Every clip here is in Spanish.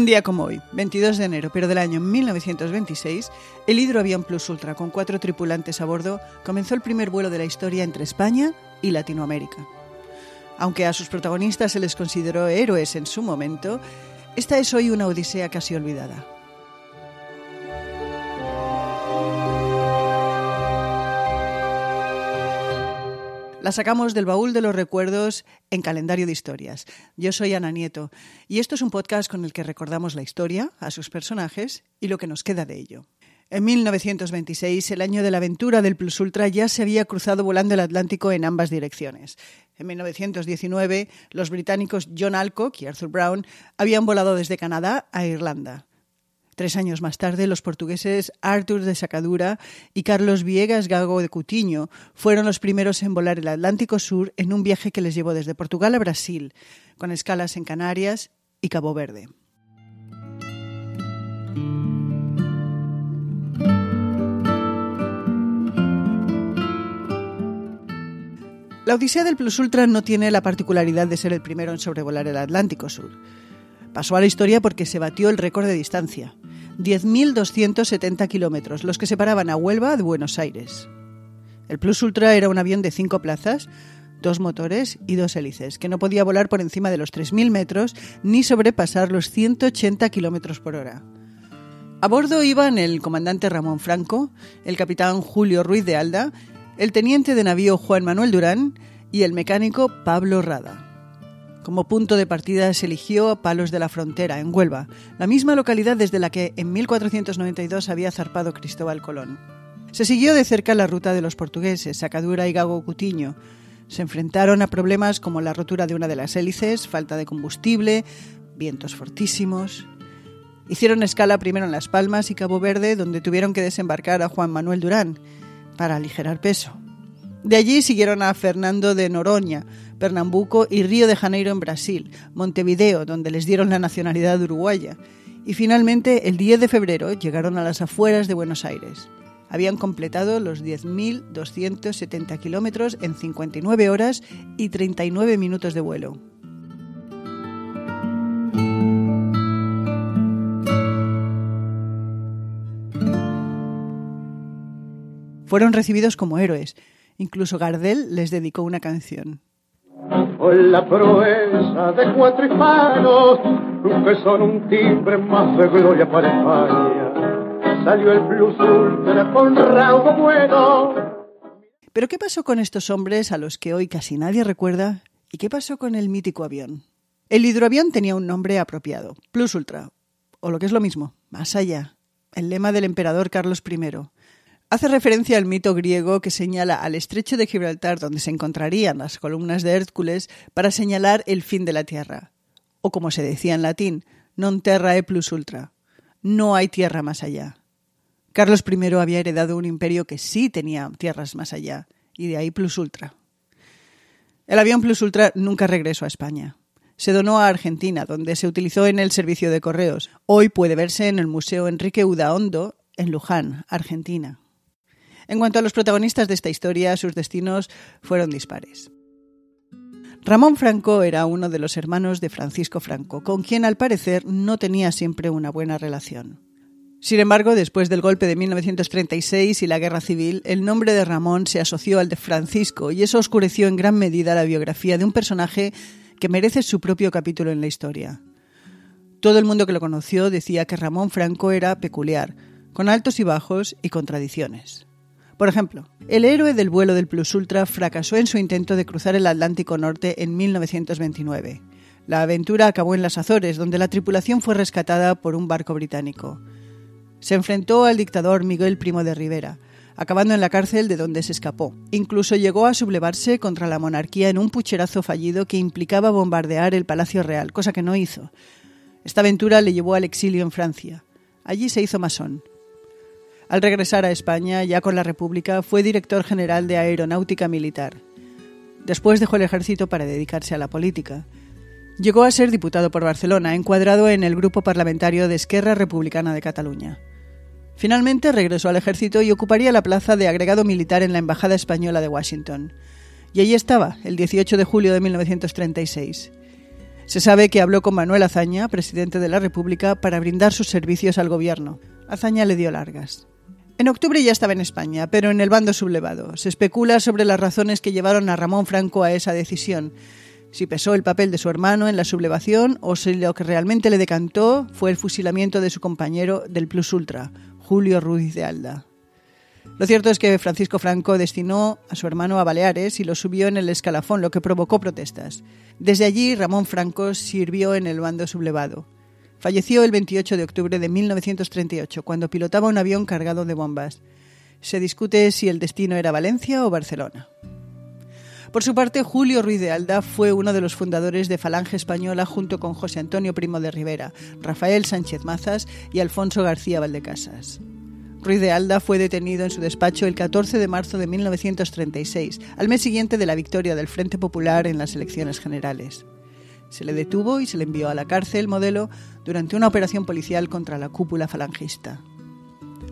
Un día como hoy, 22 de enero, pero del año 1926, el hidroavión Plus Ultra, con cuatro tripulantes a bordo, comenzó el primer vuelo de la historia entre España y Latinoamérica. Aunque a sus protagonistas se les consideró héroes en su momento, esta es hoy una odisea casi olvidada. La sacamos del baúl de los recuerdos en calendario de historias. Yo soy Ana Nieto y esto es un podcast con el que recordamos la historia, a sus personajes y lo que nos queda de ello. En 1926, el año de la aventura del Plus Ultra, ya se había cruzado volando el Atlántico en ambas direcciones. En 1919, los británicos John Alcock y Arthur Brown habían volado desde Canadá a Irlanda. Tres años más tarde, los portugueses Arthur de Sacadura y Carlos Viegas Gago de Cutiño fueron los primeros en volar el Atlántico Sur en un viaje que les llevó desde Portugal a Brasil, con escalas en Canarias y Cabo Verde. La Odisea del Plus Ultra no tiene la particularidad de ser el primero en sobrevolar el Atlántico Sur. Pasó a la historia porque se batió el récord de distancia, 10.270 kilómetros, los que separaban a Huelva de Buenos Aires. El Plus Ultra era un avión de cinco plazas, dos motores y dos hélices, que no podía volar por encima de los 3.000 metros ni sobrepasar los 180 kilómetros por hora. A bordo iban el comandante Ramón Franco, el capitán Julio Ruiz de Alda, el teniente de navío Juan Manuel Durán y el mecánico Pablo Rada. Como punto de partida se eligió Palos de la Frontera, en Huelva, la misma localidad desde la que en 1492 había zarpado Cristóbal Colón. Se siguió de cerca la ruta de los portugueses, Sacadura y Gago Cutiño. Se enfrentaron a problemas como la rotura de una de las hélices, falta de combustible, vientos fortísimos. Hicieron escala primero en Las Palmas y Cabo Verde, donde tuvieron que desembarcar a Juan Manuel Durán para aligerar peso. De allí siguieron a Fernando de Noroña, Pernambuco y Río de Janeiro en Brasil, Montevideo, donde les dieron la nacionalidad uruguaya, y finalmente el 10 de febrero llegaron a las afueras de Buenos Aires. Habían completado los 10.270 kilómetros en 59 horas y 39 minutos de vuelo. Fueron recibidos como héroes. Incluso Gardel les dedicó una canción la proeza de cuatro hispanos que son un timbre más de gloria para España. Salió el plus ultra con raudo bueno. Pero ¿qué pasó con estos hombres a los que hoy casi nadie recuerda? ¿Y qué pasó con el mítico avión? El hidroavión tenía un nombre apropiado, Plus Ultra, o lo que es lo mismo, más allá, el lema del emperador Carlos I Hace referencia al mito griego que señala al estrecho de Gibraltar donde se encontrarían las columnas de Hércules para señalar el fin de la tierra. O como se decía en latín, non terra e plus ultra. No hay tierra más allá. Carlos I había heredado un imperio que sí tenía tierras más allá, y de ahí plus ultra. El avión plus ultra nunca regresó a España. Se donó a Argentina, donde se utilizó en el servicio de correos. Hoy puede verse en el Museo Enrique Udaondo, en Luján, Argentina. En cuanto a los protagonistas de esta historia, sus destinos fueron dispares. Ramón Franco era uno de los hermanos de Francisco Franco, con quien al parecer no tenía siempre una buena relación. Sin embargo, después del golpe de 1936 y la guerra civil, el nombre de Ramón se asoció al de Francisco y eso oscureció en gran medida la biografía de un personaje que merece su propio capítulo en la historia. Todo el mundo que lo conoció decía que Ramón Franco era peculiar, con altos y bajos y contradicciones. Por ejemplo, el héroe del vuelo del Plus Ultra fracasó en su intento de cruzar el Atlántico Norte en 1929. La aventura acabó en las Azores, donde la tripulación fue rescatada por un barco británico. Se enfrentó al dictador Miguel Primo de Rivera, acabando en la cárcel de donde se escapó. Incluso llegó a sublevarse contra la monarquía en un pucherazo fallido que implicaba bombardear el Palacio Real, cosa que no hizo. Esta aventura le llevó al exilio en Francia. Allí se hizo masón. Al regresar a España, ya con la República, fue director general de Aeronáutica Militar. Después dejó el ejército para dedicarse a la política. Llegó a ser diputado por Barcelona, encuadrado en el grupo parlamentario de Esquerra Republicana de Cataluña. Finalmente regresó al ejército y ocuparía la plaza de agregado militar en la Embajada Española de Washington. Y allí estaba, el 18 de julio de 1936. Se sabe que habló con Manuel Azaña, presidente de la República, para brindar sus servicios al gobierno. Azaña le dio largas. En octubre ya estaba en España, pero en el bando sublevado. Se especula sobre las razones que llevaron a Ramón Franco a esa decisión. Si pesó el papel de su hermano en la sublevación o si lo que realmente le decantó fue el fusilamiento de su compañero del Plus Ultra, Julio Ruiz de Alda. Lo cierto es que Francisco Franco destinó a su hermano a Baleares y lo subió en el escalafón, lo que provocó protestas. Desde allí, Ramón Franco sirvió en el bando sublevado. Falleció el 28 de octubre de 1938, cuando pilotaba un avión cargado de bombas. Se discute si el destino era Valencia o Barcelona. Por su parte, Julio Ruiz de Alda fue uno de los fundadores de Falange Española junto con José Antonio Primo de Rivera, Rafael Sánchez Mazas y Alfonso García Valdecasas. Ruiz de Alda fue detenido en su despacho el 14 de marzo de 1936, al mes siguiente de la victoria del Frente Popular en las elecciones generales. Se le detuvo y se le envió a la cárcel modelo durante una operación policial contra la cúpula falangista.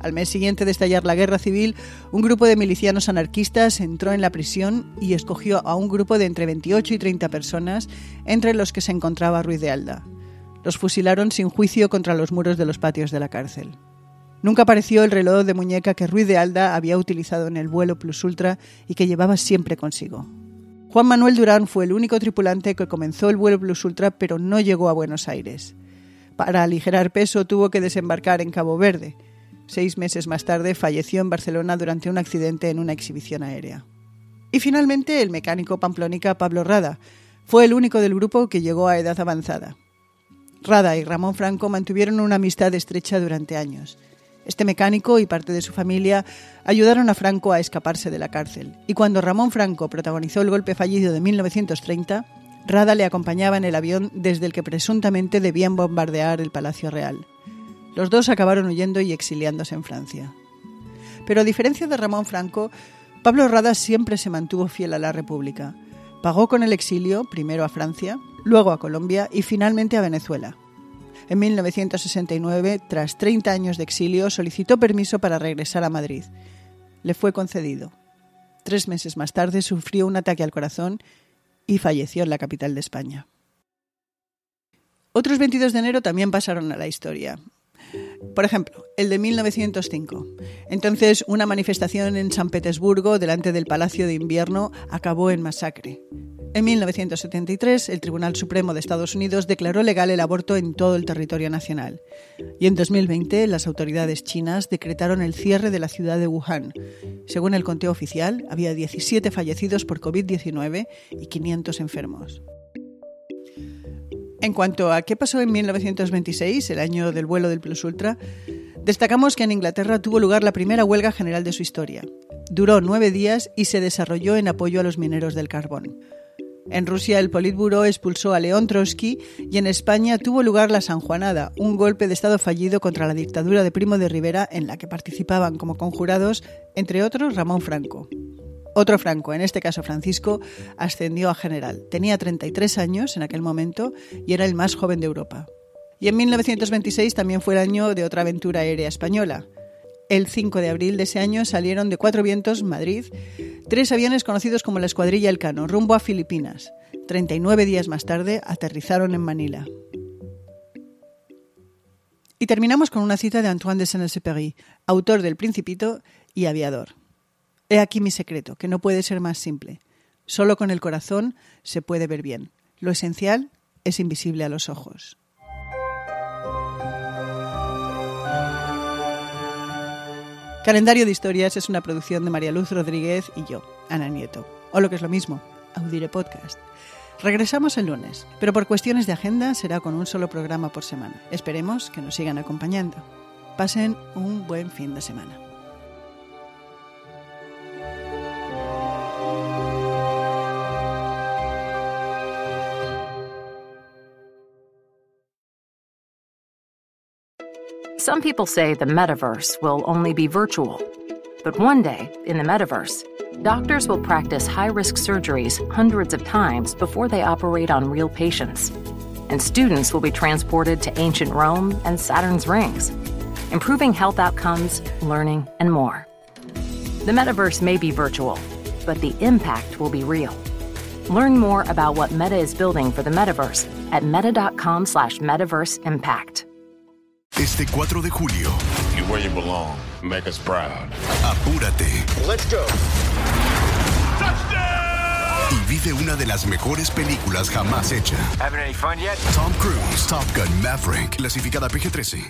Al mes siguiente de estallar la guerra civil, un grupo de milicianos anarquistas entró en la prisión y escogió a un grupo de entre 28 y 30 personas, entre los que se encontraba Ruiz de Alda. Los fusilaron sin juicio contra los muros de los patios de la cárcel. Nunca apareció el reloj de muñeca que Ruiz de Alda había utilizado en el vuelo Plus Ultra y que llevaba siempre consigo. Juan Manuel Durán fue el único tripulante que comenzó el vuelo Plus Ultra pero no llegó a Buenos Aires. Para aligerar peso tuvo que desembarcar en Cabo Verde. Seis meses más tarde falleció en Barcelona durante un accidente en una exhibición aérea. Y finalmente el mecánico pamplónica Pablo Rada fue el único del grupo que llegó a edad avanzada. Rada y Ramón Franco mantuvieron una amistad estrecha durante años. Este mecánico y parte de su familia ayudaron a Franco a escaparse de la cárcel. Y cuando Ramón Franco protagonizó el golpe fallido de 1930, Rada le acompañaba en el avión desde el que presuntamente debían bombardear el Palacio Real. Los dos acabaron huyendo y exiliándose en Francia. Pero a diferencia de Ramón Franco, Pablo Rada siempre se mantuvo fiel a la República. Pagó con el exilio, primero a Francia, luego a Colombia y finalmente a Venezuela. En 1969, tras 30 años de exilio, solicitó permiso para regresar a Madrid. Le fue concedido. Tres meses más tarde sufrió un ataque al corazón y falleció en la capital de España. Otros 22 de enero también pasaron a la historia. Por ejemplo, el de 1905. Entonces, una manifestación en San Petersburgo delante del Palacio de Invierno acabó en masacre. En 1973, el Tribunal Supremo de Estados Unidos declaró legal el aborto en todo el territorio nacional. Y en 2020, las autoridades chinas decretaron el cierre de la ciudad de Wuhan. Según el conteo oficial, había 17 fallecidos por COVID-19 y 500 enfermos. En cuanto a qué pasó en 1926, el año del vuelo del Plus Ultra, destacamos que en Inglaterra tuvo lugar la primera huelga general de su historia. Duró nueve días y se desarrolló en apoyo a los mineros del carbón. En Rusia el Politburo expulsó a León Trotsky y en España tuvo lugar la Sanjuanada, un golpe de Estado fallido contra la dictadura de Primo de Rivera en la que participaban como conjurados, entre otros, Ramón Franco. Otro Franco, en este caso Francisco, ascendió a general. Tenía 33 años en aquel momento y era el más joven de Europa. Y en 1926 también fue el año de otra aventura aérea española. El 5 de abril de ese año salieron de Cuatro Vientos, Madrid, tres aviones conocidos como la Escuadrilla Elcano, rumbo a Filipinas. 39 días más tarde aterrizaron en Manila. Y terminamos con una cita de Antoine de Saint-Exupéry, autor del Principito y aviador. He aquí mi secreto, que no puede ser más simple. Solo con el corazón se puede ver bien. Lo esencial es invisible a los ojos. Calendario de Historias es una producción de María Luz Rodríguez y yo, Ana Nieto. O lo que es lo mismo, Audire Podcast. Regresamos el lunes, pero por cuestiones de agenda será con un solo programa por semana. Esperemos que nos sigan acompañando. Pasen un buen fin de semana. Some people say the metaverse will only be virtual. But one day, in the metaverse, doctors will practice high risk surgeries hundreds of times before they operate on real patients. And students will be transported to ancient Rome and Saturn's rings, improving health outcomes, learning, and more. The metaverse may be virtual, but the impact will be real. Learn more about what Meta is building for the metaverse at meta.com slash metaverse impact. Este 4 de julio, You where you belong. Make us proud. apúrate Let's go. y vive una de las mejores películas jamás hecha. Having any fun yet? Tom Cruise, Top Gun Maverick, clasificada PG-13.